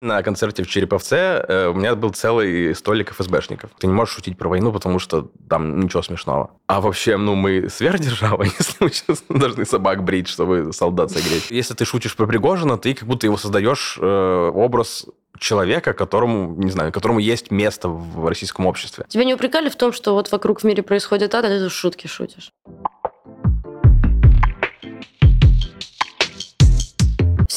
На концерте в Череповце э, у меня был целый столик ФСБшников. Ты не можешь шутить про войну, потому что там ничего смешного. А вообще, ну, мы сверхдержава, если мы сейчас должны собак брить, чтобы солдат согреть. Если ты шутишь про Пригожина, ты как будто его создаешь э, образ человека, которому, не знаю, которому есть место в российском обществе. Тебя не упрекали в том, что вот вокруг в мире происходит ад, а ты шутки шутишь?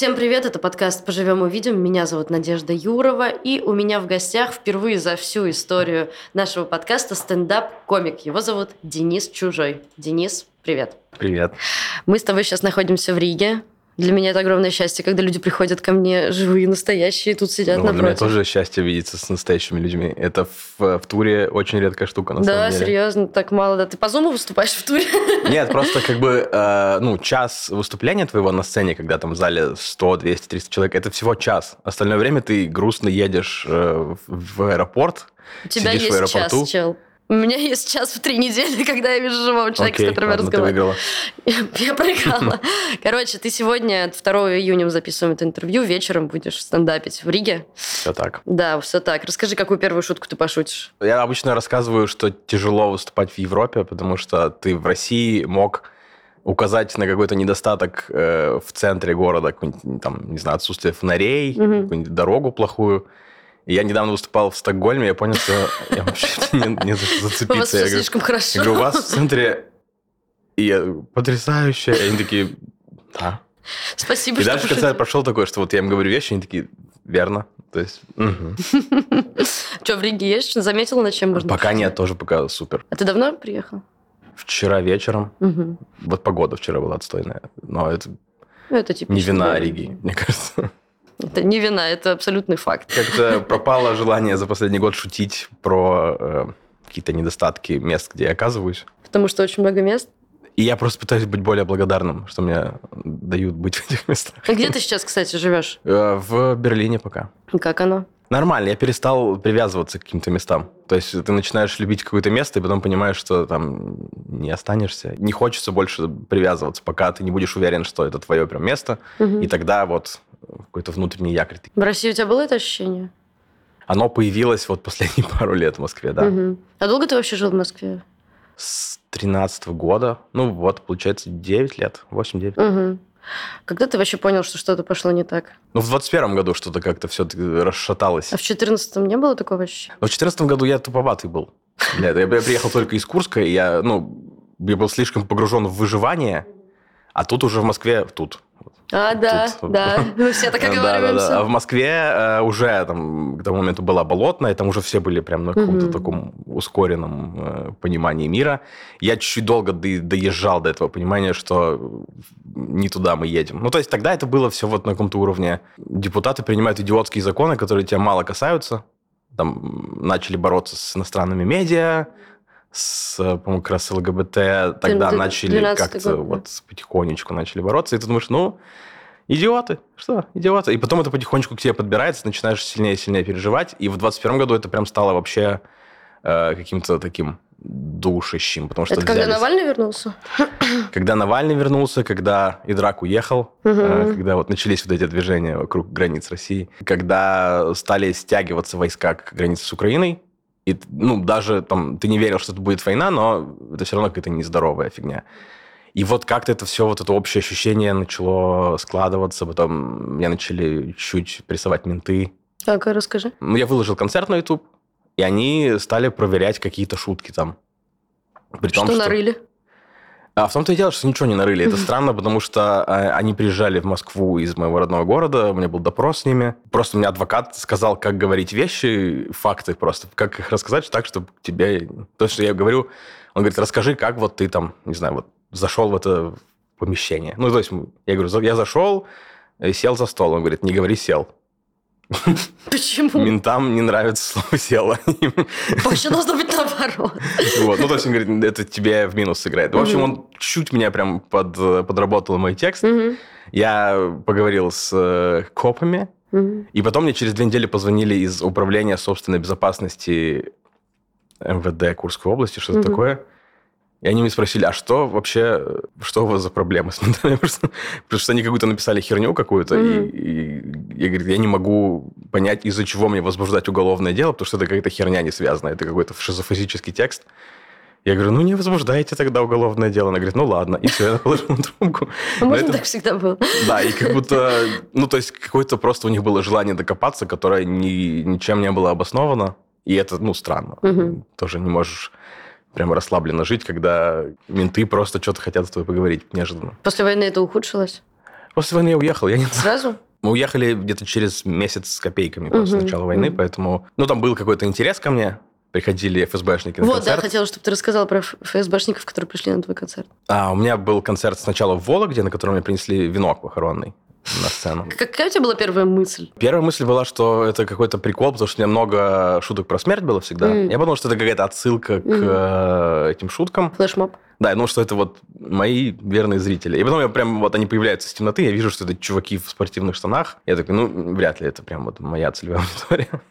Всем привет, это подкаст «Поживем увидим». Меня зовут Надежда Юрова, и у меня в гостях впервые за всю историю нашего подкаста стендап-комик. Его зовут Денис Чужой. Денис, привет. Привет. Мы с тобой сейчас находимся в Риге, для меня это огромное счастье, когда люди приходят ко мне живые, настоящие, тут сидят ну, напротив. Для меня тоже счастье видеться с настоящими людьми. Это в, в туре очень редкая штука, на да, самом деле. Да, серьезно, так мало. Да. Ты по зуму выступаешь в туре? Нет, просто как бы, э, ну, час выступления твоего на сцене, когда там в зале 100, 200, 300 человек, это всего час. Остальное время ты грустно едешь э, в аэропорт, У тебя есть в аэропорту. час, чел. У меня есть час в три недели, когда я вижу живого человека, okay, с которым я разговариваю. Выиграла. Я проиграла. Короче, ты сегодня, 2 июня записываем это интервью, вечером будешь стендапить в Риге. Все так. Да, все так. Расскажи, какую первую шутку ты пошутишь? Я обычно рассказываю, что тяжело выступать в Европе, потому что ты в России мог указать на какой-то недостаток э, в центре города, там, не знаю, отсутствие фонарей, угу. какую-нибудь дорогу плохую. Я недавно выступал в Стокгольме, я понял, что я вообще не, не за что зацепиться. У вас все слишком хорошо. Я говорю, у вас в центре и я, потрясающе. И они такие, да. Спасибо, И дальше концерт прошел такой, что вот я им говорю вещи, они такие, верно. То есть, Что, в Риге есть? Заметил, на чем можно? Пока нет, тоже пока супер. А ты давно приехал? Вчера вечером. Вот погода вчера была отстойная. Но это, ну, это не вина Риги, мне кажется. Это не вина, это абсолютный факт. Как-то пропало желание за последний год шутить про э, какие-то недостатки мест, где я оказываюсь. Потому что очень много мест? И я просто пытаюсь быть более благодарным, что мне дают быть в этих местах. А где ты сейчас, кстати, живешь? Э, в Берлине пока. Как оно? Нормально, я перестал привязываться к каким-то местам. То есть ты начинаешь любить какое-то место, и потом понимаешь, что там не останешься. Не хочется больше привязываться, пока ты не будешь уверен, что это твое прям место. Угу. И тогда вот какой-то внутренний якорь. В России у тебя было это ощущение? Оно появилось вот последние пару лет в Москве, да. Угу. А долго ты вообще жил в Москве? С 13 года. Ну вот, получается, 9 лет, 8-9. Угу. Когда ты вообще понял, что что-то пошло не так? Ну, в 21 году что-то как-то все расшаталось. А в 14 не было такого ощущения? Ну, в 14 году я туповатый был. Нет, я приехал только из Курска, и я, ну, я был слишком погружен в выживание, а тут уже в Москве, тут, а, да, Тут, да, мы все так оговариваемся. Да, да, да. А в Москве э, уже там, к тому моменту была болотная, там уже все были прям на каком-то угу. таком ускоренном э, понимании мира. Я чуть-чуть долго до, доезжал до этого понимания, что не туда мы едем. Ну, то есть тогда это было все вот на каком-то уровне. Депутаты принимают идиотские законы, которые тебя мало касаются. Там начали бороться с иностранными медиа, с, по-моему, как раз ЛГБТ тогда начали как-то год, вот потихонечку начали бороться, и ты думаешь, ну, идиоты, что, идиоты. И потом это потихонечку к тебе подбирается, начинаешь сильнее и сильнее переживать, и в 21 году это прям стало вообще э, каким-то таким душащим, потому что Это когда Навальный вернулся? Когда Навальный вернулся, когда Идрак уехал, угу. когда вот начались вот эти движения вокруг границ России, когда стали стягиваться войска к границе с Украиной, и, ну, даже там ты не верил, что это будет война, но это все равно какая-то нездоровая фигня. И вот как-то это все, вот это общее ощущение начало складываться, потом меня начали чуть прессовать менты. Так, расскажи. Ну, я выложил концерт на YouTube, и они стали проверять какие-то шутки там. При что том, нарыли? А в том-то и дело, что ничего не нарыли. Это странно, потому что а, они приезжали в Москву из моего родного города, у меня был допрос с ними. Просто мне адвокат сказал, как говорить вещи, факты просто, как их рассказать так, чтобы тебе... То, что я говорю, он говорит, расскажи, как вот ты там, не знаю, вот зашел в это помещение. Ну, то есть я говорю, я зашел, сел за стол. Он говорит, не говори сел. Почему? Ментам не нравится слово «села». Вообще должно быть наоборот. Вот. Ну, то есть он говорит, это тебе в минус сыграет. В общем, он чуть меня прям под, подработал мой текст. Я поговорил с э, копами, и потом мне через две недели позвонили из Управления собственной безопасности МВД Курской области, что-то такое. И они мне спросили, а что вообще, что у вас за проблемы с ментами? Потому что они какую-то написали херню какую-то, mm-hmm. и, и я говорю, я не могу понять, из-за чего мне возбуждать уголовное дело, потому что это какая-то херня не связанная, это какой-то шизофазический текст. Я говорю, ну не возбуждайте тогда уголовное дело. Она говорит, ну ладно. И все, я положил трубку. А можно это... так всегда было? Да, и как будто, ну то есть какое-то просто у них было желание докопаться, которое ни, ничем не было обосновано. И это, ну, странно. Угу. Тоже не можешь прямо расслабленно жить, когда менты просто что-то хотят с тобой поговорить неожиданно. После войны это ухудшилось? После войны я уехал. Я не... Сразу? Мы уехали где-то через месяц с копейками после угу. начала войны, угу. поэтому... Ну, там был какой-то интерес ко мне, приходили ФСБшники на вот, концерт. Вот, да, хотела, чтобы ты рассказал про ФСБшников, которые пришли на твой концерт. А, у меня был концерт сначала в Вологде, на котором мне принесли венок похоронный на сцену. Какая у тебя была первая мысль? Первая мысль была, что это какой-то прикол, потому что у меня много шуток про смерть было всегда. Mm. Я подумал, что это какая-то отсылка mm. к э, этим шуткам. Флешмоб. Да, я думал, что это вот мои верные зрители. И потом я прям, вот они появляются из темноты, я вижу, что это чуваки в спортивных штанах. Я такой, ну, вряд ли это прям вот моя целевая аудитория.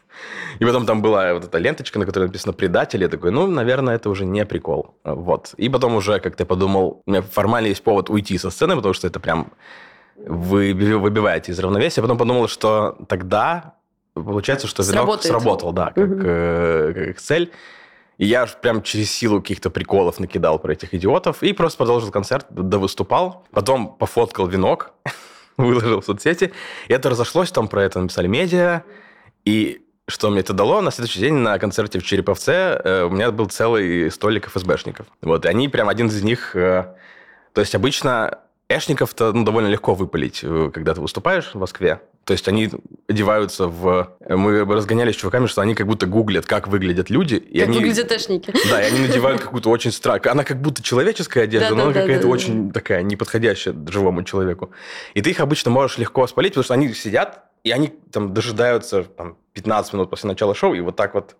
И потом там была вот эта ленточка, на которой написано «предатель». Я такой, ну, наверное, это уже не прикол. Вот. И потом уже как-то подумал, у меня формально есть повод уйти со сцены, потому что это прям вы выбиваете из равновесия. Потом подумал, что тогда получается, что венок сработал, да, как, угу. э, как цель. И я прям через силу каких-то приколов накидал про этих идиотов и просто продолжил концерт, довыступал. Потом пофоткал венок, выложил в соцсети. И это разошлось, там про это написали медиа. И что мне это дало? На следующий день на концерте в Череповце э, у меня был целый столик ФСБшников. Вот, и они прям один из них... Э, то есть обычно Эшников-то ну, довольно легко выпалить, э, когда ты выступаешь в Москве. То есть они одеваются в... Мы разгонялись с чуваками, что они как будто гуглят, как выглядят люди. И как они... выглядят эшники. Да, и они надевают какую-то очень странную... Она как будто человеческая одежда, но она какая-то очень такая неподходящая живому человеку. И ты их обычно можешь легко спалить, потому что они сидят, и они там дожидаются там, 15 минут после начала шоу, и вот так вот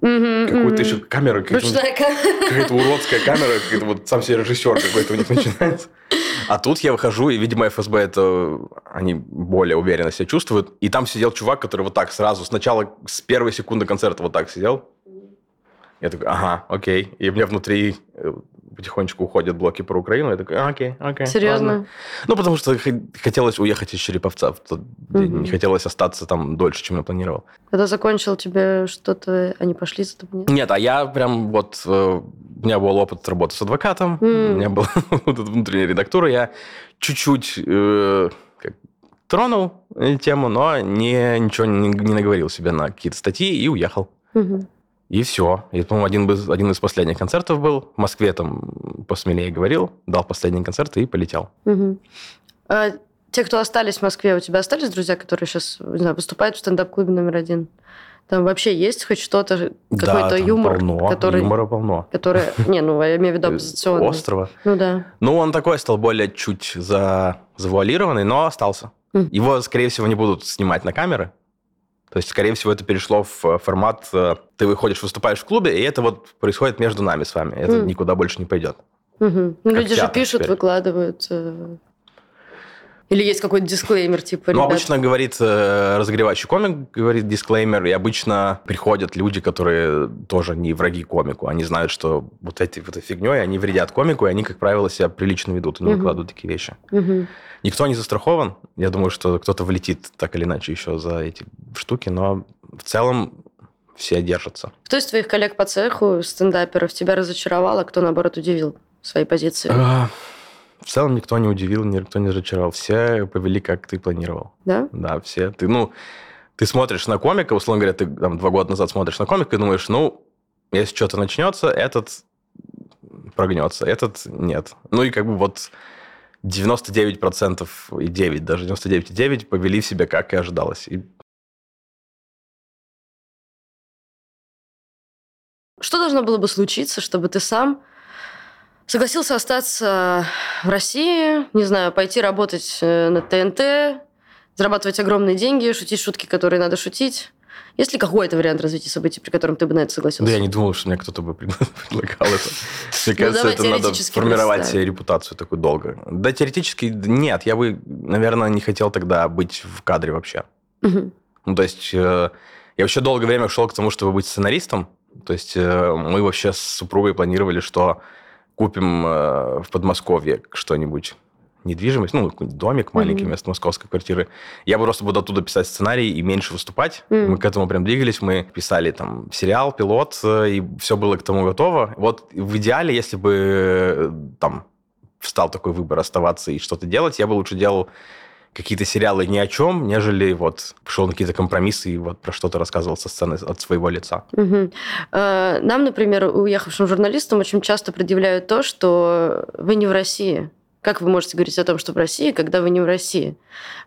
Mm-hmm, Какую-то mm-hmm. еще камеру, какая-то уродская камера, какой-то вот сам себе режиссер какой-то у них начинается. А тут я выхожу, и, видимо, ФСБ это они более уверенно себя чувствуют. И там сидел чувак, который вот так сразу, сначала с первой секунды концерта вот так сидел. Я такой, ага, окей. И у меня внутри э, потихонечку уходят блоки про Украину. Я такой, окей, окей. Серьезно? Ладно. Ну, потому что хотелось уехать из Череповца в тот день. Угу. Не хотелось остаться там дольше, чем я планировал. Когда закончил, тебе что-то... Они пошли за тобой? Нет, а я прям вот... Э, у меня был опыт работы с адвокатом. Mm. У меня была внутренняя редактура. Я чуть-чуть... Э, тронул тему, но не, ничего не, не наговорил себе на какие-то статьи и уехал. Угу. И все. И, по-моему, один, из, один из последних концертов был. В Москве там посмелее говорил, дал последний концерт и полетел. Угу. А те, кто остались в Москве, у тебя остались друзья, которые сейчас, не знаю, выступают в стендап-клубе номер один? Там вообще есть хоть что-то, какой-то да, юмор, полно, который... юмора полно. Который, не, ну, я имею в виду оппозиционный. Острова. Ну, да. Ну, он такой стал более чуть за... завуалированный, но остался. Mm. Его, скорее всего, не будут снимать на камеры, то есть, скорее всего, это перешло в э, формат, э, ты выходишь, выступаешь в клубе, и это вот происходит между нами с вами. Это mm. никуда больше не пойдет. Угу. Ну, люди же пишут, теперь. выкладывают. Э, или есть какой-то дисклеймер, типа, Ну, обычно говорит разогревающий комик, говорит дисклеймер, и обычно приходят люди, которые тоже не враги комику. Они знают, что вот эти вот этой фигней они вредят комику, и они, как правило, себя прилично ведут и не угу. выкладывают такие вещи. Угу. Никто не застрахован. Я думаю, что кто-то влетит так или иначе еще за эти штуки, но в целом все держатся. Кто из твоих коллег по цеху, стендаперов, тебя разочаровал, а кто, наоборот, удивил своей позиции? А, в целом никто не удивил, никто не разочаровал. Все повели, как ты планировал. Да? Да, все. Ты, ну, ты смотришь на комика, условно говоря, ты там, два года назад смотришь на комика и думаешь, ну, если что-то начнется, этот прогнется, этот нет. Ну и как бы вот 99% и 9, даже 99,9 повели себя, как и ожидалось. И... Что должно было бы случиться, чтобы ты сам согласился остаться в России, не знаю, пойти работать э, на ТНТ, зарабатывать огромные деньги, шутить шутки, которые надо шутить, есть ли какой-то вариант развития событий, при котором ты бы на это согласился? Да я не думал, что мне кто-то бы предлагал это. Мне ну, кажется, это надо формировать себе репутацию такую долго. Да, теоретически нет. Я бы, наверное, не хотел тогда быть в кадре вообще. Ну, то есть, э, я вообще долгое время шел к тому, чтобы быть сценаристом. То есть, э, мы вообще с супругой планировали, что купим э, в Подмосковье что-нибудь, недвижимость, ну, домик маленький mm-hmm. вместо московской квартиры. Я просто буду оттуда писать сценарий и меньше выступать. Mm-hmm. Мы к этому прям двигались. Мы писали там сериал, пилот, э, и все было к тому готово. Вот в идеале, если бы э, там встал такой выбор оставаться и что-то делать, я бы лучше делал какие-то сериалы ни о чем, нежели вот шел на какие-то компромиссы и вот про что-то рассказывал со сцены от своего лица. Угу. Нам, например, уехавшим журналистам очень часто предъявляют то, что вы не в России. Как вы можете говорить о том, что в России, когда вы не в России?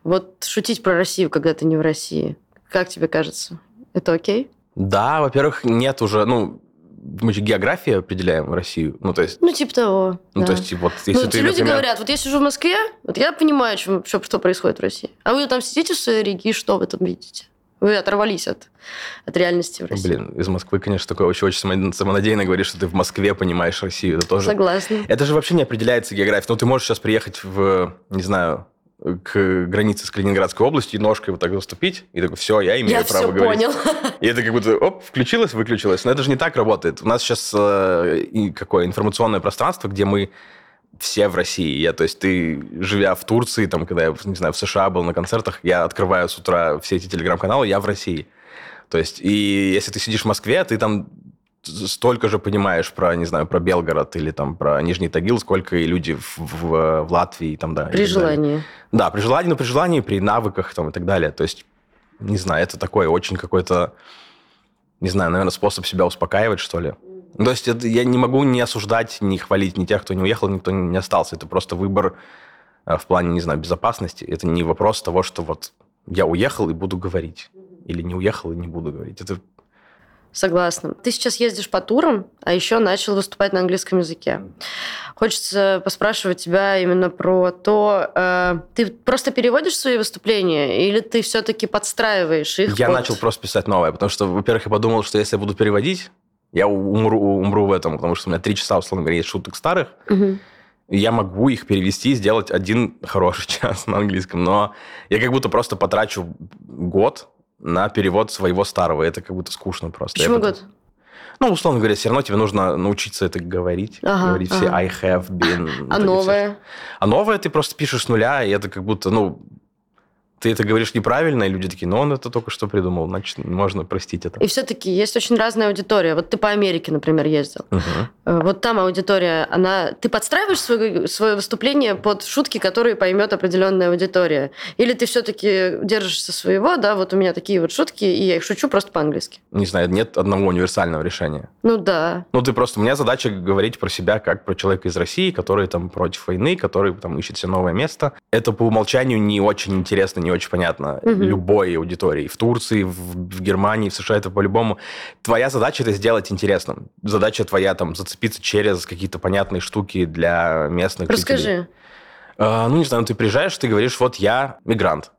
Вот шутить про Россию, когда ты не в России. Как тебе кажется? Это окей? Да, во-первых, нет уже, ну, мы же географию определяем Россию. Ну, то есть... Ну, типа того. Ну, да. то есть, вот, если ну, ты, люди например... говорят, вот я сижу в Москве, вот я понимаю, что, что происходит в России. А вы там сидите в своей Риге, и что вы там видите? Вы оторвались от, от реальности в России. Блин, из Москвы, конечно, такое очень-очень самонадеянно говоришь, что ты в Москве понимаешь Россию. Это тоже... Согласна. Это же вообще не определяется географией. Ну, ты можешь сейчас приехать в, не знаю, к границе с Калининградской областью и ножкой вот так заступить, и такой, все, я имею я право все говорить. понял. И это как будто, оп, включилось, выключилось. Но это же не так работает. У нас сейчас э, какое информационное пространство, где мы все в России. Я, то есть ты, живя в Турции, там, когда я, не знаю, в США был на концертах, я открываю с утра все эти телеграм-каналы, я в России. То есть, и если ты сидишь в Москве, ты там столько же понимаешь про, не знаю, про Белгород или там про Нижний Тагил, сколько и люди в, в, в Латвии там, да. При желании. Да, при желании, но при желании, при навыках там и так далее. То есть, не знаю, это такой очень какой-то, не знаю, наверное, способ себя успокаивать, что ли. То есть это, я не могу не осуждать, не хвалить ни тех, кто не уехал, никто не остался. Это просто выбор э, в плане, не знаю, безопасности. Это не вопрос того, что вот я уехал и буду говорить. Или не уехал и не буду говорить. Это Согласна. Ты сейчас ездишь по турам, а еще начал выступать на английском языке. Хочется поспрашивать тебя именно про то, э, ты просто переводишь свои выступления или ты все-таки подстраиваешь их? Я под... начал просто писать новое, потому что, во-первых, я подумал, что если я буду переводить, я умру, умру в этом, потому что у меня три часа, условно говоря, есть шуток старых. Угу. И я могу их перевести и сделать один хороший час на английском. Но я как будто просто потрачу год на перевод своего старого. Это как будто скучно просто. Почему год? Ну, условно говоря, все равно тебе нужно научиться это говорить. Ага, говорить ага. все I have been. А новое? А новое ты просто пишешь с нуля, и это как будто, ну, ты это говоришь неправильно, и люди такие, ну, он это только что придумал, значит, можно простить это. И все-таки есть очень разная аудитория. Вот ты по Америке, например, ездил. Угу. Вот там аудитория, она... Ты подстраиваешь свое, свое выступление под шутки, которые поймет определенная аудитория? Или ты все-таки держишься своего, да, вот у меня такие вот шутки, и я их шучу просто по-английски? Не знаю, нет одного универсального решения. Ну да. Ну ты просто... У меня задача говорить про себя как про человека из России, который там против войны, который там ищет себе новое место. Это по умолчанию не очень интересно, не очень понятно угу. любой аудитории. В Турции, в, в Германии, в США это по-любому. Твоя задача это сделать интересным. Задача твоя там зацепиться через какие-то понятные штуки для местных Расскажи. жителей. А, ну, не знаю, ну, ты приезжаешь, ты говоришь, вот я мигрант.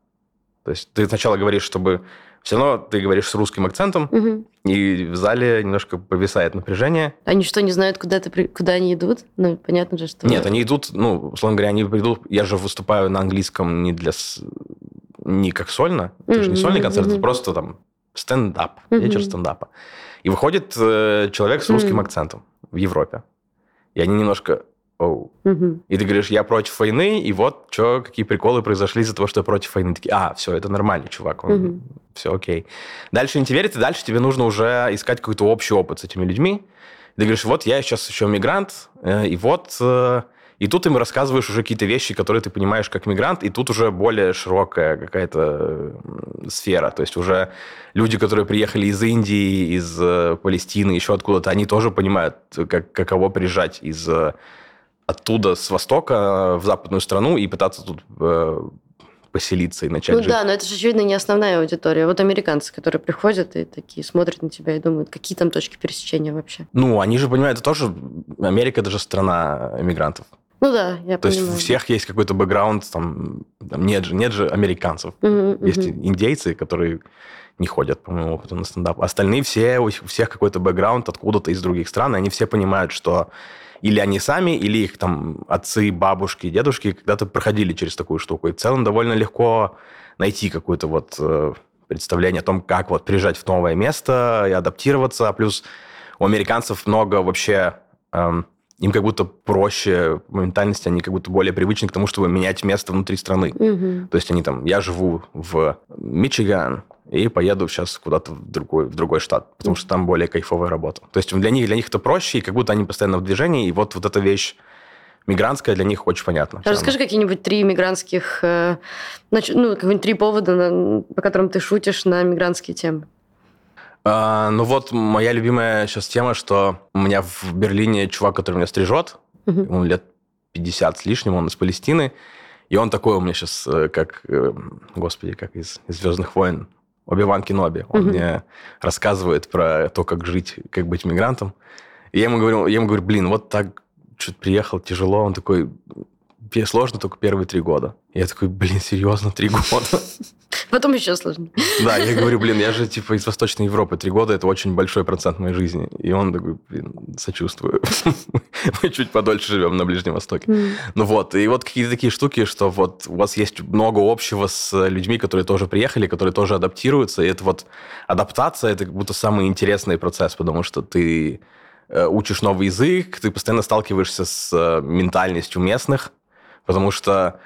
То есть ты сначала говоришь, чтобы все равно ты говоришь с русским акцентом, угу. и в зале немножко повисает напряжение. Они что, не знают, куда, ты, куда они идут? Ну, понятно же, что... Нет, они идут, ну, условно говоря, они придут... Я же выступаю на английском не для не как сольно, это же не сольный концерт, это просто там стендап, вечер стендапа. И выходит э, человек с русским акцентом в Европе. И они немножко оу. И ты говоришь, я против войны, и вот что, какие приколы произошли из-за того, что я против войны. Такие, а, все, это нормальный чувак, он, все окей. Дальше не тебе верит, и дальше тебе нужно уже искать какой-то общий опыт с этими людьми. Ты говоришь, вот я сейчас еще мигрант, э, и вот э, и тут им рассказываешь уже какие-то вещи, которые ты понимаешь как мигрант, и тут уже более широкая какая-то сфера. То есть уже люди, которые приехали из Индии, из э, Палестины, еще откуда-то, они тоже понимают, как, каково приезжать из э, оттуда, с востока в западную страну и пытаться тут э, поселиться и начать ну, жить. да, но это же, очевидно, не основная аудитория. Вот американцы, которые приходят и такие смотрят на тебя и думают, какие там точки пересечения вообще. Ну, они же понимают, это тоже... Америка – это же страна иммигрантов. Ну да, я То понимаю. есть у всех есть какой-то бэкграунд, там, там нет, же, нет же американцев. Uh-huh, есть uh-huh. индейцы, которые не ходят, по моему опыту, на стендап. Остальные все, у всех какой-то бэкграунд откуда-то из других стран, и они все понимают, что или они сами, или их там отцы, бабушки, дедушки когда-то проходили через такую штуку. И в целом довольно легко найти какое-то вот э, представление о том, как вот приезжать в новое место и адаптироваться. Плюс у американцев много вообще... Эм, им как будто проще по ментальности, они как будто более привычны к тому, чтобы менять место внутри страны. Угу. То есть они там, я живу в Мичиган, и поеду сейчас куда-то в другой, в другой штат, потому что там более кайфовая работа. То есть для них, для них это проще, и как будто они постоянно в движении, и вот, вот эта вещь мигрантская для них очень понятна. Расскажи какие-нибудь три мигрантских, э, ну, какие-нибудь три повода, по которым ты шутишь на мигрантские темы. А, ну вот моя любимая сейчас тема, что у меня в Берлине чувак, который меня стрижет, угу. ему лет 50 с лишним, он из Палестины, и он такой у меня сейчас, э, как, э, господи, как из, из «Звездных войн», Оби-Ван Кеноби. Он угу. мне рассказывает про то, как жить, как быть мигрантом. И я ему говорю, я ему говорю, блин, вот так что-то приехал, тяжело. Он такой, сложно только первые три года. Я такой, блин, серьезно, три года? Потом еще сложнее. Да, я говорю, блин, я же типа из Восточной Европы. Три года – это очень большой процент моей жизни. И он такой, блин, сочувствую. Мы чуть подольше живем на Ближнем Востоке. Ну вот, и вот какие-то такие штуки, что вот у вас есть много общего с людьми, которые тоже приехали, которые тоже адаптируются. И это вот адаптация – это как будто самый интересный процесс, потому что ты э, учишь новый язык, ты постоянно сталкиваешься с э, ментальностью местных, потому что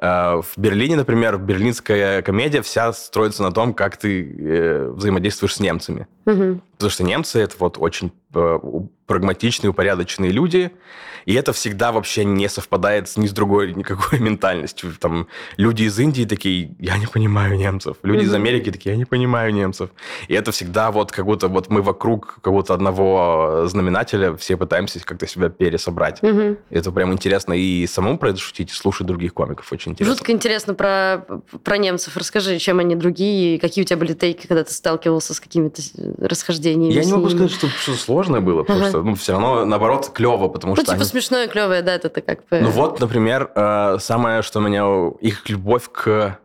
Э, в Берлине, например, берлинская комедия вся строится на том, как ты э, взаимодействуешь с немцами. Угу. Потому что немцы это вот очень э, прагматичные, упорядоченные люди, и это всегда вообще не совпадает с ни с другой никакой ментальностью. Там люди из Индии такие, я не понимаю немцев. Люди mm-hmm. из Америки такие, я не понимаю немцев. И это всегда вот как будто вот мы вокруг кого-то одного знаменателя все пытаемся как-то себя пересобрать. Mm-hmm. Это прям интересно и самому про это шутить, и слушать других комиков очень интересно. Жутко интересно про, про немцев. Расскажи, чем они другие, какие у тебя были тейки, когда ты сталкивался с какими-то расхождениями? Я не могу сказать, что, что сложное было, потому ага. что ну, все равно, наоборот, клево, потому ну, что типа они смешное, клевое, да, это как бы... Ну вот, например, э, самое, что меня... Их любовь к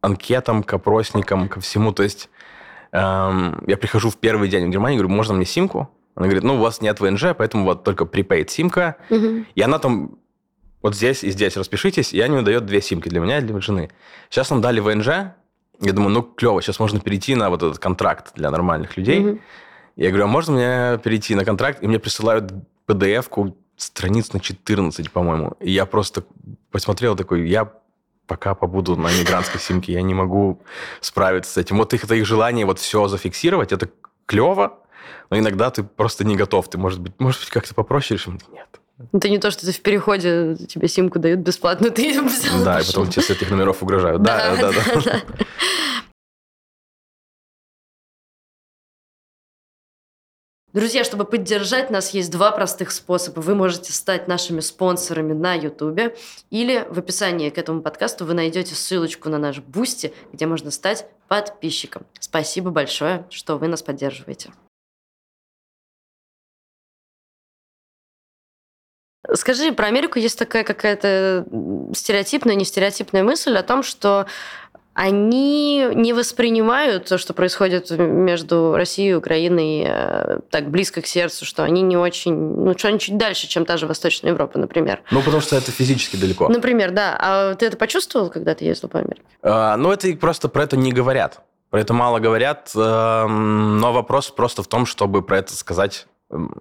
анкетам, к опросникам, ко всему. То есть эм, я прихожу в первый день в Германии, говорю, можно мне симку? Она говорит, ну, у вас нет ВНЖ, поэтому вот только prepaid симка. Угу. И она там вот здесь и здесь распишитесь, и они дает две симки для меня и для жены. Сейчас нам дали ВНЖ, я думаю, ну, клево, сейчас можно перейти на вот этот контракт для нормальных людей. Угу. Я говорю, а можно мне перейти на контракт? И мне присылают PDF-ку страниц на 14, по-моему. И я просто посмотрел такой, я пока побуду на мигрантской симке, я не могу справиться с этим. Вот их, это их желание вот все зафиксировать, это клево, но иногда ты просто не готов. Ты, может быть, может быть как-то попроще решим? Нет. Это не то, что ты в переходе, тебе симку дают бесплатно, ты взял Да, и потом тебе с этих номеров угрожают. Да, да, да. Друзья, чтобы поддержать нас, есть два простых способа. Вы можете стать нашими спонсорами на YouTube, или в описании к этому подкасту вы найдете ссылочку на наш Boosty, где можно стать подписчиком. Спасибо большое, что вы нас поддерживаете. Скажи, про Америку есть такая какая-то стереотипная, не стереотипная мысль о том, что они не воспринимают то, что происходит между Россией и Украиной э, так близко к сердцу, что они не очень, ну, что они чуть дальше, чем та же Восточная Европа, например. Ну, потому что это физически далеко. Например, да. А ты это почувствовал, когда ты ездил по Америке? А, ну, это просто про это не говорят. Про это мало говорят, эм, но вопрос просто в том, чтобы про это сказать,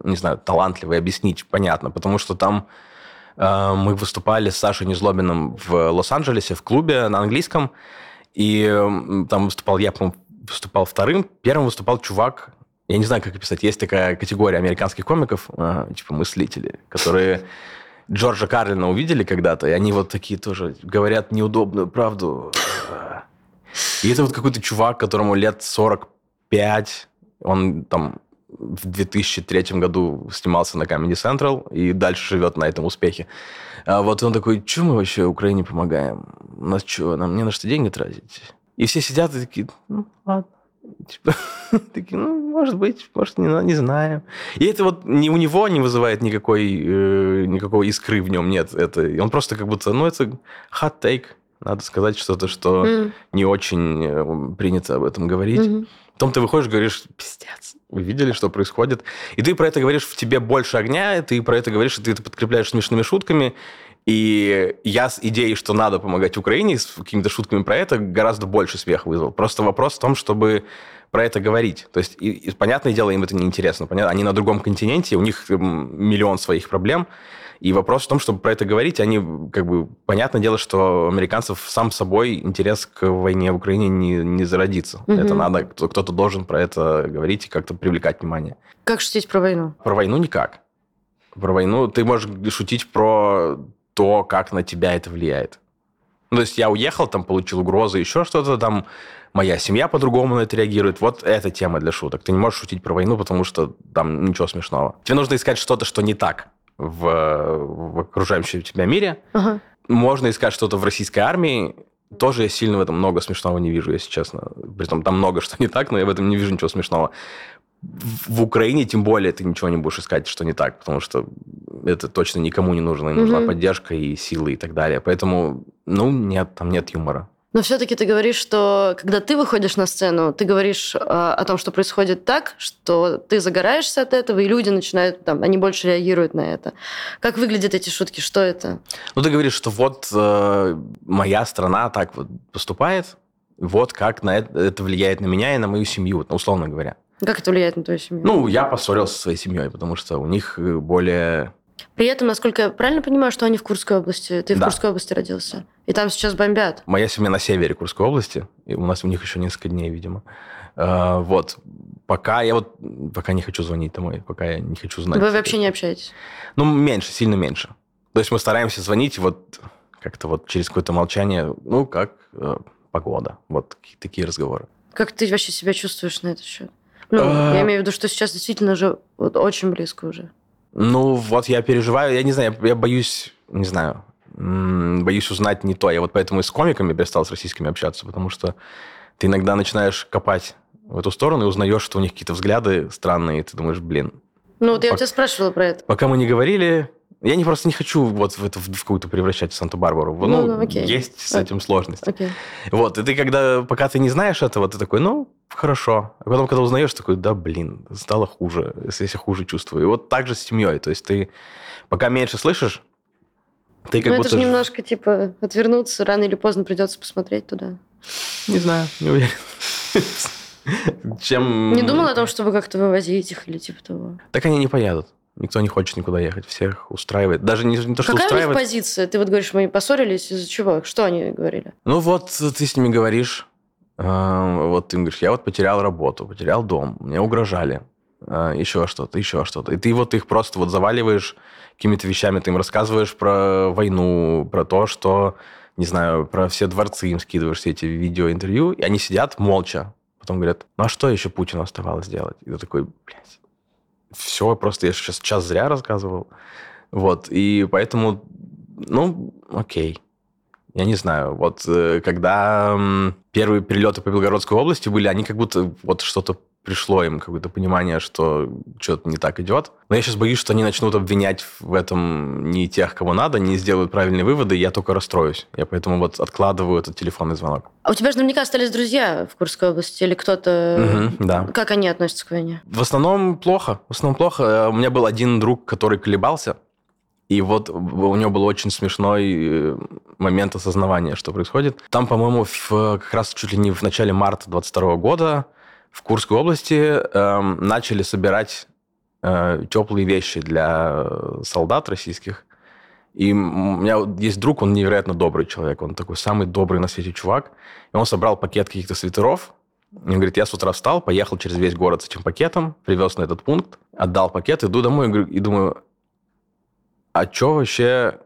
не знаю, талантливо и объяснить, понятно, потому что там э, мы выступали с Сашей Незлобиным в Лос-Анджелесе в клубе на английском, и там выступал я, по выступал вторым. Первым выступал чувак, я не знаю, как описать, есть такая категория американских комиков, э, типа мыслители, которые Джорджа Карлина увидели когда-то, и они вот такие тоже говорят неудобную правду. И это вот какой-то чувак, которому лет 45, он там в 2003 году снимался на Comedy Central и дальше живет на этом успехе. А вот он такой, что мы вообще Украине помогаем? У нас что, нам не на что деньги тратить? И все сидят и такие, ну, ладно. Типа, такие, ну, может быть, может, не, не знаем. И это вот не у него не вызывает никакой, э, никакой искры в нем, нет. Это, он просто как будто, ну, это hot take. Надо сказать что-то, что mm. не очень э, принято об этом говорить. Mm-hmm. Потом ты выходишь и говоришь, пиздец, вы видели, что происходит? И ты про это говоришь, в тебе больше огня, ты про это говоришь, и ты это подкрепляешь смешными шутками. И я с идеей, что надо помогать Украине, с какими-то шутками про это, гораздо больше смех вызвал. Просто вопрос в том, чтобы про это говорить. То есть, и, и, понятное дело, им это не интересно. Понятно? Они на другом континенте, у них миллион своих проблем. И вопрос в том, чтобы про это говорить, они, как бы, понятное дело, что американцев сам собой интерес к войне в Украине не, не зародится. Угу. Это надо, кто-то должен про это говорить и как-то привлекать внимание. Как шутить про войну? Про войну никак. Про войну ты можешь шутить про то, как на тебя это влияет. Ну, то есть я уехал, там получил угрозы, еще что-то там, моя семья по-другому на это реагирует. Вот эта тема для шуток. Ты не можешь шутить про войну, потому что там ничего смешного. Тебе нужно искать что-то, что не так в, в окружающем тебя мире. Ага. Можно искать что-то в российской армии. Тоже я сильно в этом много смешного не вижу, если честно. Притом там много что не так, но я в этом не вижу ничего смешного. В Украине тем более ты ничего не будешь искать, что не так, потому что это точно никому не нужно. Им нужна угу. поддержка и силы и так далее. Поэтому, ну, нет, там нет юмора. Но все-таки ты говоришь, что когда ты выходишь на сцену, ты говоришь э, о том, что происходит так, что ты загораешься от этого, и люди начинают, там, они больше реагируют на это. Как выглядят эти шутки? Что это? Ну, ты говоришь, что вот э, моя страна так вот поступает, вот как на это, это влияет на меня и на мою семью, условно говоря. Как это влияет на твою семью? Ну, я поссорился со своей семьей, потому что у них более при этом, насколько я правильно понимаю, что они в Курской области? Ты да. в Курской области родился? И там сейчас бомбят? Моя семья на севере Курской области. И у нас у них еще несколько дней, видимо. А, вот. Пока я вот... Пока не хочу звонить домой. Пока я не хочу знать. Вы вообще не общаетесь? Ну, меньше, сильно меньше. То есть мы стараемся звонить вот как-то вот через какое-то молчание. Ну, как э, погода. Вот такие разговоры. Как ты вообще себя чувствуешь на этот счет? Ну, а... я имею в виду, что сейчас действительно уже вот очень близко уже. Ну, вот я переживаю, я не знаю, я, я боюсь, не знаю, боюсь узнать не то. Я вот поэтому и с комиками перестал с российскими общаться, потому что ты иногда начинаешь копать в эту сторону и узнаешь, что у них какие-то взгляды странные, и ты думаешь, блин. Ну, вот я у тебя спрашивала про это. Пока мы не говорили, я не просто не хочу вот в это в какую-то превращать Санта-Барбару. Ну, ну, ну окей. есть с этим сложности. Окей. Вот, и ты когда, пока ты не знаешь этого, ты такой, ну, хорошо. А потом, когда узнаешь, такой, да, блин, стало хуже, если я хуже чувствую. И вот так же с семьей. То есть ты пока меньше слышишь, ты как ну, будто... это же немножко, типа, отвернуться, рано или поздно придется посмотреть туда. Не знаю, не уверен. Чем... Не думал о том, чтобы как-то вывозить их или типа того? Так они не поедут. Никто не хочет никуда ехать, всех устраивает. Даже не, не то, что Какая устраивает. Какая позиция? Ты вот говоришь, мы поссорились, из-за чего? Что они говорили? Ну вот ты с ними говоришь, вот ты говоришь, я вот потерял работу, потерял дом, мне угрожали, э, еще что-то, еще что-то. И ты вот их просто вот заваливаешь какими-то вещами, ты им рассказываешь про войну, про то, что, не знаю, про все дворцы им скидываешь все эти видеоинтервью, и они сидят молча. Потом говорят, ну а что еще Путину оставалось делать? И ты такой, блядь все, просто я сейчас час зря рассказывал. Вот, и поэтому, ну, окей. Я не знаю, вот э, когда первые перелеты по Белгородской области были, они как будто вот что-то пришло им какое-то понимание, что что-то не так идет. Но я сейчас боюсь, что они начнут обвинять в этом не тех, кого надо, не сделают правильные выводы, и я только расстроюсь. Я поэтому вот откладываю этот телефонный звонок. А у тебя же наверняка остались друзья в Курской области или кто-то... Угу, да. Как они относятся к войне? В основном плохо. В основном плохо. У меня был один друг, который колебался, и вот у него был очень смешной э, момент осознавания, что происходит. Там, по-моему, в, как раз чуть ли не в начале марта 22 года в Курской области э, начали собирать э, теплые вещи для солдат российских. И у меня есть друг, он невероятно добрый человек, он такой самый добрый на свете чувак. И он собрал пакет каких-то свитеров. Он говорит, я с утра встал, поехал через весь город с этим пакетом, привез на этот пункт, отдал пакет, иду домой и думаю, а что вообще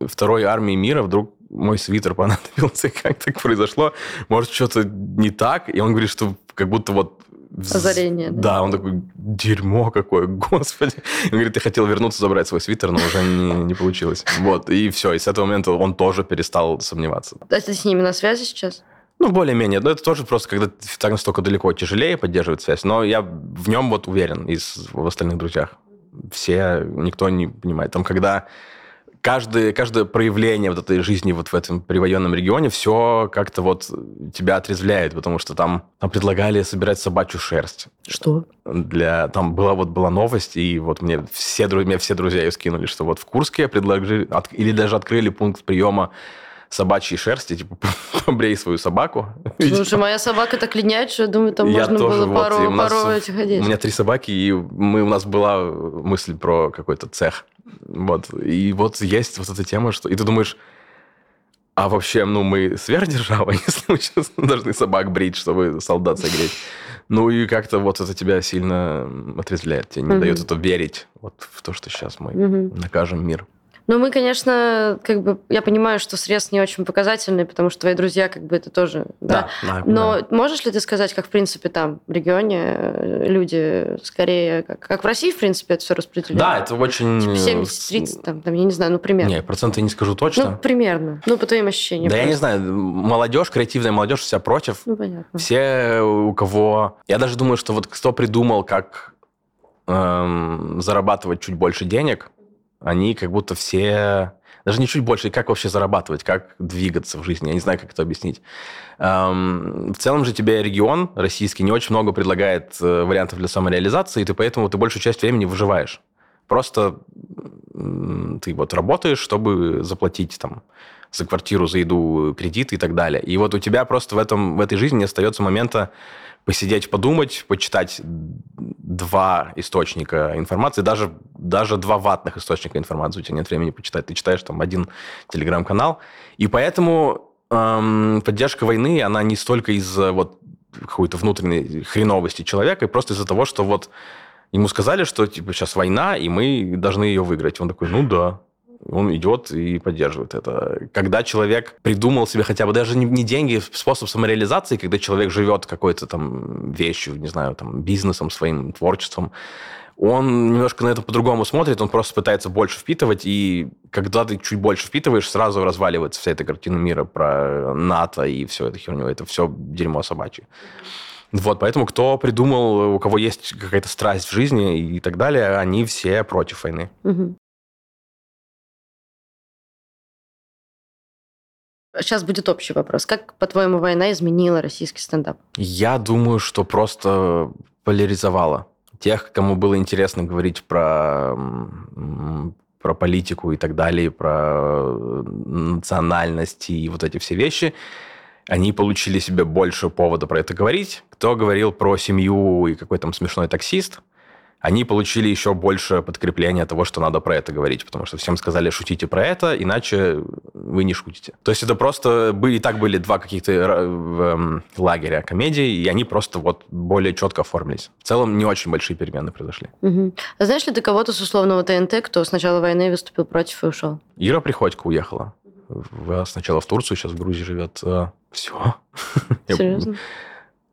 второй армии мира вдруг мой свитер понадобился, как так произошло, может, что-то не так, и он говорит, что как будто вот... Озарение, да? Да, он такой, дерьмо какое, господи. Он говорит, я хотел вернуться, забрать свой свитер, но уже не, не получилось. Вот, и все, и с этого момента он тоже перестал сомневаться. А ты с ними на связи сейчас? Ну, более-менее. Но это тоже просто, когда так настолько далеко, тяжелее поддерживать связь. Но я в нем вот уверен, и в остальных друзьях. Все, никто не понимает. Там, когда каждое, каждое проявление вот этой жизни вот в этом привоенном регионе, все как-то вот тебя отрезвляет, потому что там, там предлагали собирать собачью шерсть. Что? Для, там была вот была новость, и вот мне все, мне все друзья ее скинули, что вот в Курске предложили, от, или даже открыли пункт приема собачьей шерсти, типа, побрей свою собаку. Слушай, моя собака так линяет, что я думаю, там я можно тоже, было вот, пару, нас, пару этих одеть. У меня три собаки, и мы, у нас была мысль про какой-то цех. Вот. И вот есть вот эта тема, что... И ты думаешь, а вообще, ну, мы сверхдержава, если мы сейчас должны собак брить, чтобы солдат согреть. Ну, и как-то вот это тебя сильно отрезвляет, тебе не mm-hmm. дает это верить вот в то, что сейчас мы mm-hmm. накажем мир. Ну, мы, конечно, как бы, я понимаю, что срез не очень показательный, потому что твои друзья, как бы, это тоже, да. да, да Но да. можешь ли ты сказать, как, в принципе, там, в регионе э, люди скорее, как, как в России, в принципе, это все распределено? Да, это очень... Типа 70-30, там, там, я не знаю, ну, примерно. Не, проценты не скажу точно. Ну, примерно. Ну, по твоим ощущениям. Да, просто. я не знаю, молодежь, креативная молодежь вся против. Ну, понятно. Все, у кого... Я даже думаю, что вот кто придумал, как эм, зарабатывать чуть больше денег, они как будто все... Даже не чуть больше, как вообще зарабатывать, как двигаться в жизни. Я не знаю, как это объяснить. Эм, в целом же тебе регион российский не очень много предлагает э, вариантов для самореализации, и ты поэтому ты большую часть времени выживаешь. Просто ты вот работаешь, чтобы заплатить там за квартиру, за еду, кредиты и так далее. И вот у тебя просто в, этом, в этой жизни не остается момента посидеть, подумать, почитать два источника информации, даже, даже два ватных источника информации, у тебя нет времени почитать, ты читаешь там один телеграм-канал, и поэтому эм, поддержка войны, она не столько из вот какой-то внутренней хреновости человека, и просто из-за того, что вот ему сказали, что типа сейчас война, и мы должны ее выиграть. Он такой, ну да, он идет и поддерживает это. Когда человек придумал себе хотя бы даже не, деньги, способ самореализации, когда человек живет какой-то там вещью, не знаю, там бизнесом своим, творчеством, он немножко на это по-другому смотрит, он просто пытается больше впитывать, и когда ты чуть больше впитываешь, сразу разваливается вся эта картина мира про НАТО и все это херню, это все дерьмо собачье. Вот, поэтому кто придумал, у кого есть какая-то страсть в жизни и так далее, они все против войны. Угу. Сейчас будет общий вопрос. Как, по-твоему, война изменила российский стендап? Я думаю, что просто поляризовала. Тех, кому было интересно говорить про, про политику и так далее, про национальности и вот эти все вещи, они получили себе больше повода про это говорить. Кто говорил про семью и какой там смешной таксист – они получили еще больше подкрепления того, что надо про это говорить, потому что всем сказали, шутите про это, иначе вы не шутите. То есть это просто были, так были два каких-то эм, лагеря комедии, и они просто вот более четко оформились. В целом не очень большие перемены произошли. Угу. А знаешь ли ты кого-то с условного ТНТ, кто с начала войны выступил против и ушел? Ира Приходько уехала. Сначала в Турцию, сейчас в Грузии живет. Э, Все. Серьезно?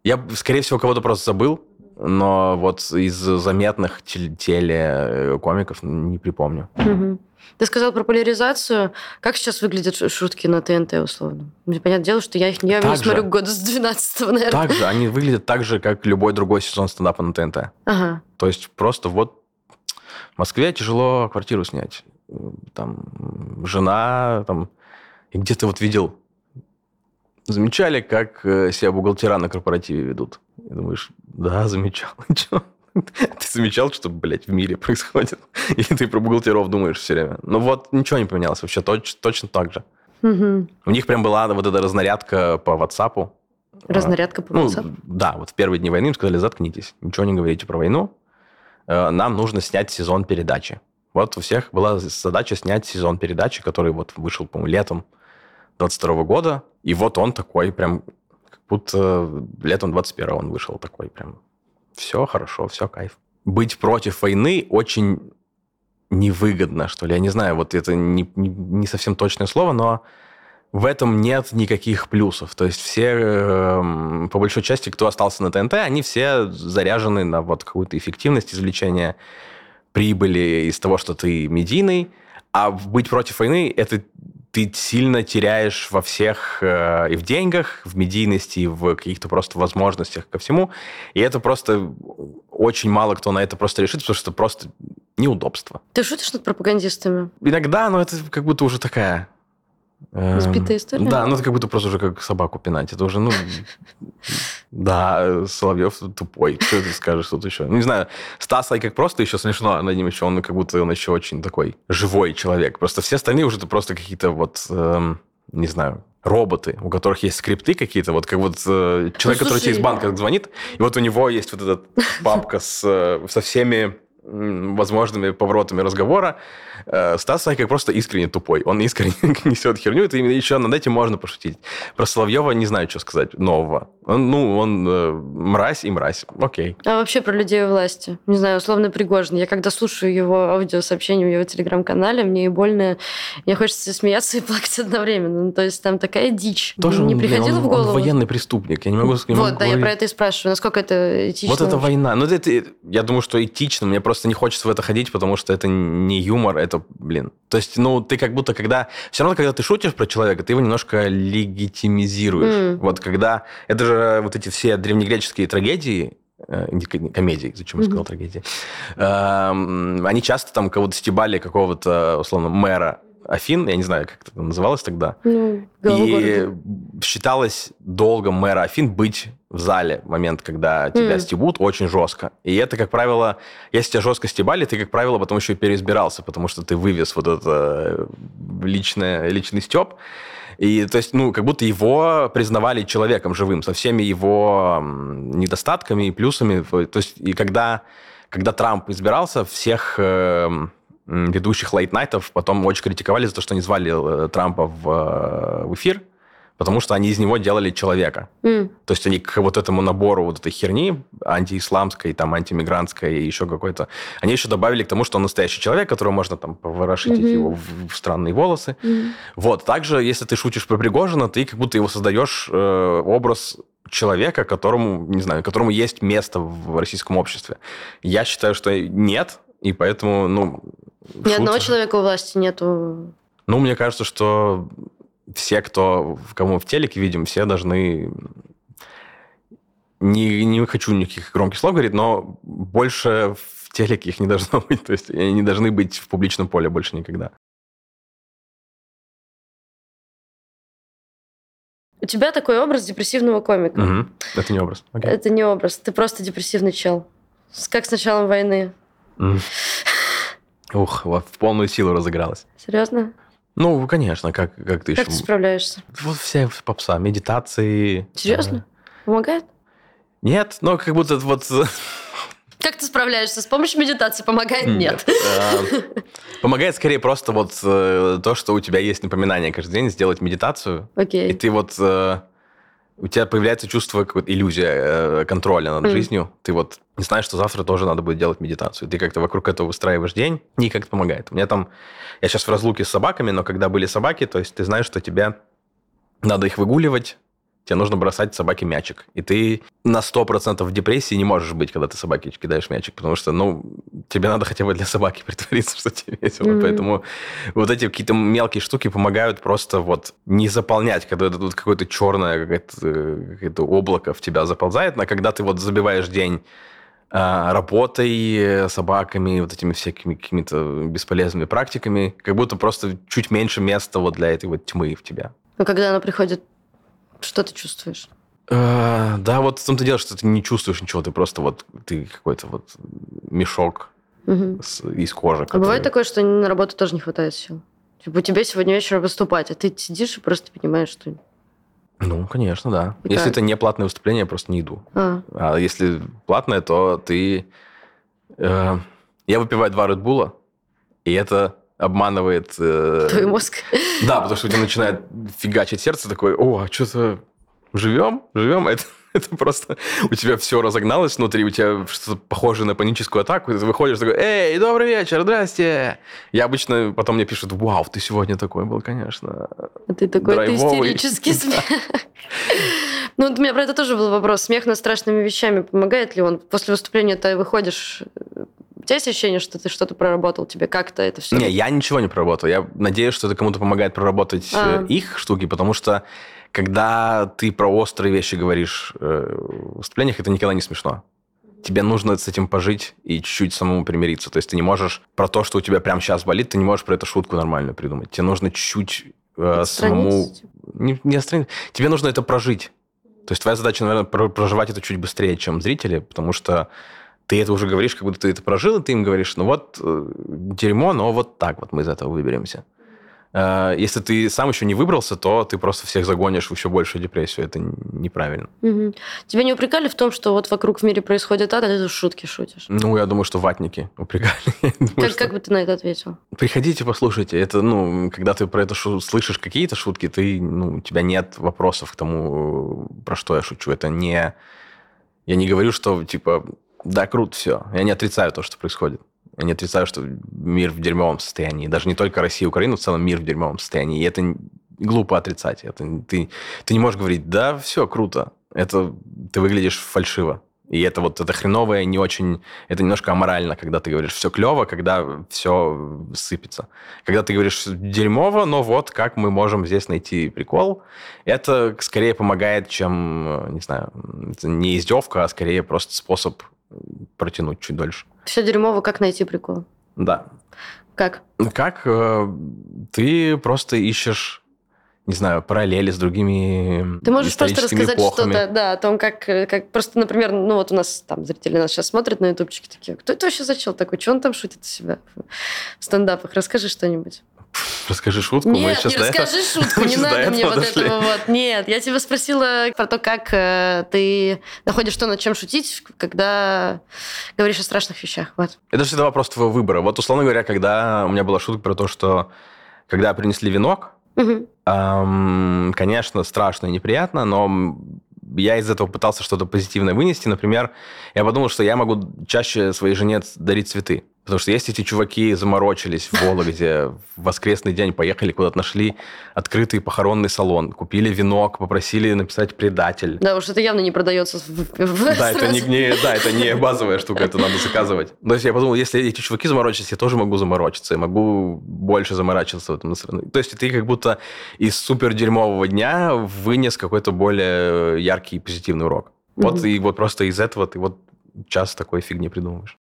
Я, скорее всего, кого-то просто забыл, но вот из заметных телекомиков не припомню. Угу. Ты сказал про поляризацию. Как сейчас выглядят шутки на ТНТ, условно? Понятное дело, что я их я не смотрю года с 12 наверное. Так же. Они выглядят так же, как любой другой сезон стендапа на ТНТ. Ага. То есть просто вот в Москве тяжело квартиру снять. Там жена, там... И где ты вот видел Замечали, как э, себя бухгалтера на корпоративе ведут? И думаешь, да, замечал. Ты замечал, что, блядь, в мире происходит? Или ты про бухгалтеров думаешь все время? Ну вот, ничего не поменялось вообще, точ, точно так же. Угу. У них прям была вот эта разнарядка по WhatsApp. Разнарядка по WhatsApp? Ну, да, вот в первые дни войны им сказали, заткнитесь, ничего не говорите про войну, э, нам нужно снять сезон передачи. Вот у всех была задача снять сезон передачи, который вот вышел, по-моему, летом 22 года, и вот он такой прям, как будто летом 21 он вышел такой прям, все хорошо, все кайф. Быть против войны очень невыгодно, что ли. Я не знаю, вот это не, не, не совсем точное слово, но в этом нет никаких плюсов. То есть все, э, по большой части, кто остался на ТНТ, они все заряжены на вот какую-то эффективность извлечения прибыли из того, что ты медийный, а быть против войны – это ты сильно теряешь во всех э, и в деньгах, в медийности, и в каких-то просто возможностях ко всему. И это просто очень мало кто на это просто решит, потому что просто неудобство. Ты шутишь над пропагандистами? Иногда, но это как будто уже такая Сбитая история? Да, ну это как будто просто уже как собаку пинать. Это уже, ну... Да, Соловьев тупой. Что ты скажешь тут еще? Ну, не знаю, Стас как просто еще смешно над ним еще. Он как будто он еще очень такой живой человек. Просто все остальные уже это просто какие-то вот... Эм, не знаю, роботы, у которых есть скрипты какие-то, вот как вот э, человек, ну, который тебе из банка звонит, и вот у него есть вот эта папка с, э, со всеми возможными поворотами разговора, Э, Стас как просто искренне тупой. Он искренне несет херню, и еще над этим можно пошутить. Про Соловьева не знаю, что сказать нового. Он, ну, он э, мразь и мразь. Окей. А вообще про людей у власти? Не знаю, условно Пригожин. Я когда слушаю его аудиосообщения в его телеграм-канале, мне и больно, мне хочется смеяться и плакать одновременно. Ну, то есть там такая дичь. Тоже не приходило он, в голову? Он военный преступник. Я не могу сказать. Вот, да, говорить. я про это и спрашиваю. Насколько это этично? Вот это война. Ну, это, я думаю, что этично. Мне просто не хочется в это ходить, потому что это не юмор, это это, блин. То есть, ну, ты как будто, когда... Все равно, когда ты шутишь про человека, ты его немножко легитимизируешь. Mm. Вот когда... Это же вот эти все древнегреческие трагедии, э, комедии, зачем я сказал mm-hmm. трагедии, э, они часто там кого-то стебали, какого-то, условно, мэра Афин, я не знаю, как это называлось тогда. Ну, и города. считалось долгом мэра Афин быть в зале в момент, когда тебя mm. стебут, очень жестко. И это, как правило, если тебя жестко стебали, ты, как правило, потом еще и переизбирался, потому что ты вывез вот это личное, личный стеб. И то есть, ну, как будто его признавали человеком живым, со всеми его недостатками и плюсами. То есть, и когда, когда Трамп избирался, всех эм, ведущих лейт-найтов потом очень критиковали за то, что они звали э, Трампа в, э, в эфир, потому что они из него делали человека. Mm. То есть они к вот этому набору вот этой херни, антиисламской, там, антимигрантской и еще какой-то, они еще добавили к тому, что он настоящий человек, которого можно там поворошить mm-hmm. его в, в странные волосы. Mm-hmm. Вот. Также, если ты шутишь про Пригожина, ты как будто его создаешь э, образ человека, которому, не знаю, которому есть место в российском обществе. Я считаю, что нет, и поэтому, ну, ни Шут. одного человека у власти нету. Ну, мне кажется, что все, кто, кому в телеке видим, все должны... Не, не хочу никаких громких слов говорить, но больше в телеке их не должно быть. То есть они не должны быть в публичном поле больше никогда. У тебя такой образ депрессивного комика. Угу. Это не образ. Okay. Это не образ. Ты просто депрессивный чел. Как с началом войны. Mm. Ух, в полную силу разыгралась. Серьезно? Ну, конечно, как, как ты Как еще... ты справляешься? Вот все попса, медитации. Серьезно? Да. Помогает? Нет, но как будто вот... Как ты справляешься? С помощью медитации помогает? Нет. А, помогает скорее просто вот э, то, что у тебя есть напоминание каждый день сделать медитацию. Окей. И ты вот э, у тебя появляется чувство, какой-то иллюзия э, контроля над mm. жизнью. Ты вот не знаешь, что завтра тоже надо будет делать медитацию. Ты как-то вокруг этого выстраиваешь день, и как-то помогает. У меня там... Я сейчас в разлуке с собаками, но когда были собаки, то есть ты знаешь, что тебе надо их выгуливать, тебе нужно бросать собаке мячик. И ты на 100% в депрессии не можешь быть, когда ты собаке кидаешь мячик, потому что, ну, тебе надо хотя бы для собаки притвориться, что тебе весело. Mm-hmm. Поэтому вот эти какие-то мелкие штуки помогают просто вот не заполнять, когда это тут какое-то черное какое-то, какое облако в тебя заползает, а когда ты вот забиваешь день а, работой, собаками, вот этими всякими какими-то бесполезными практиками, как будто просто чуть меньше места вот для этой вот тьмы в тебя. Но когда она приходит что ты чувствуешь? Э, да, вот в том-то дело, что ты не чувствуешь ничего, ты просто вот, ты какой-то вот мешок угу. с, из кожи. А бывает такое, что на работу тоже не хватает сил? Типа тебе сегодня вечером выступать, а ты сидишь и просто понимаешь, что... Ну, конечно, да. И если как? это не платное выступление, я просто не иду. А, а если платное, то ты... Э, я выпиваю два Редбула, и это обманывает... Э, Твой мозг. Да, потому что у тебя начинает фигачить сердце, такое, о, а что-то живем, живем, это, это просто у тебя все разогналось внутри, у тебя что-то похожее на паническую атаку, и ты выходишь такой, эй, добрый вечер, здрасте. Я обычно, потом мне пишут, вау, ты сегодня такой был, конечно. А ты такой, драйвовый. ты истерический смех. Ну, у меня про это тоже был вопрос. Смех над страшными вещами, помогает ли он? После выступления ты выходишь у тебя есть ощущение, что ты что-то проработал, тебе как-то это все? Не, я ничего не проработал. Я надеюсь, что это кому-то помогает проработать а. их штуки, потому что когда ты про острые вещи говоришь э, в выступлениях, это никогда не смешно. Тебе нужно с этим пожить и чуть-чуть самому примириться. То есть ты не можешь про то, что у тебя прямо сейчас болит, ты не можешь про это шутку нормально придумать. Тебе нужно чуть э, самому... Не, не отстранить. Тебе нужно это прожить. То есть твоя задача, наверное, проживать это чуть быстрее, чем зрители, потому что ты это уже говоришь, как будто ты это прожил, и ты им говоришь, ну вот э, дерьмо, но вот так вот мы из этого выберемся. Э, если ты сам еще не выбрался, то ты просто всех загонишь в еще большую депрессию. Это неправильно. Угу. Тебя не упрекали в том, что вот вокруг в мире происходит ад, а ты шутки шутишь? Ну, я думаю, что ватники упрекали. думаю, как, что... как бы ты на это ответил? Приходите, послушайте. Это, ну, когда ты про это шу- слышишь какие-то шутки, ты, ну, у тебя нет вопросов к тому, про что я шучу. Это не... Я не говорю, что, типа, да, круто, все. Я не отрицаю то, что происходит. Я не отрицаю, что мир в дерьмовом состоянии. Даже не только Россия и Украина, в целом мир в дерьмовом состоянии. И это глупо отрицать. Это, ты, ты не можешь говорить, да, все круто. Это ты выглядишь фальшиво. И это вот это хреновое не очень... Это немножко аморально, когда ты говоришь все клево, когда все сыпется. Когда ты говоришь дерьмово, но вот как мы можем здесь найти прикол, это скорее помогает, чем, не знаю, не издевка, а скорее просто способ протянуть чуть дольше. Все дерьмово, как найти прикол? Да. Как? Как? Э, ты просто ищешь не знаю, параллели с другими Ты можешь просто рассказать что-то, да, о том, как, как просто, например, ну вот у нас там зрители нас сейчас смотрят на ютубчике такие, кто это вообще зачел такой, что он там шутит себя в стендапах? Расскажи что-нибудь. Расскажи шутку. Нет, не расскажи это... шутку, не надо мне вот дошли. этого вот. Нет, я тебя спросила про то, как э, ты находишь что над чем шутить, когда говоришь о страшных вещах. Вот. Это всегда вопрос твоего выбора. Вот, условно говоря, когда у меня была шутка про то, что когда принесли венок, угу. эм, конечно, страшно и неприятно, но я из этого пытался что-то позитивное вынести. Например, я подумал, что я могу чаще своей жене дарить цветы. Потому что есть эти чуваки заморочились в Вологде, в воскресный день поехали куда-то, нашли открытый похоронный салон, купили венок, попросили написать «предатель». Да, уж это явно не продается да, это не, не, да, это не базовая штука, это надо заказывать. То есть я подумал, если эти чуваки заморочились, я тоже могу заморочиться, я могу больше заморачиваться в этом настроении. То есть ты как будто из супер дерьмового дня вынес какой-то более яркий и позитивный урок. Вот угу. и вот просто из этого ты вот час такой фигни придумываешь.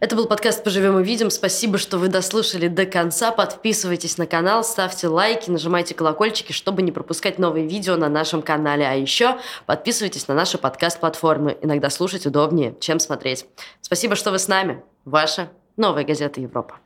Это был подкаст «Поживем и видим». Спасибо, что вы дослушали до конца. Подписывайтесь на канал, ставьте лайки, нажимайте колокольчики, чтобы не пропускать новые видео на нашем канале. А еще подписывайтесь на наши подкаст-платформы. Иногда слушать удобнее, чем смотреть. Спасибо, что вы с нами. Ваша «Новая газета Европа».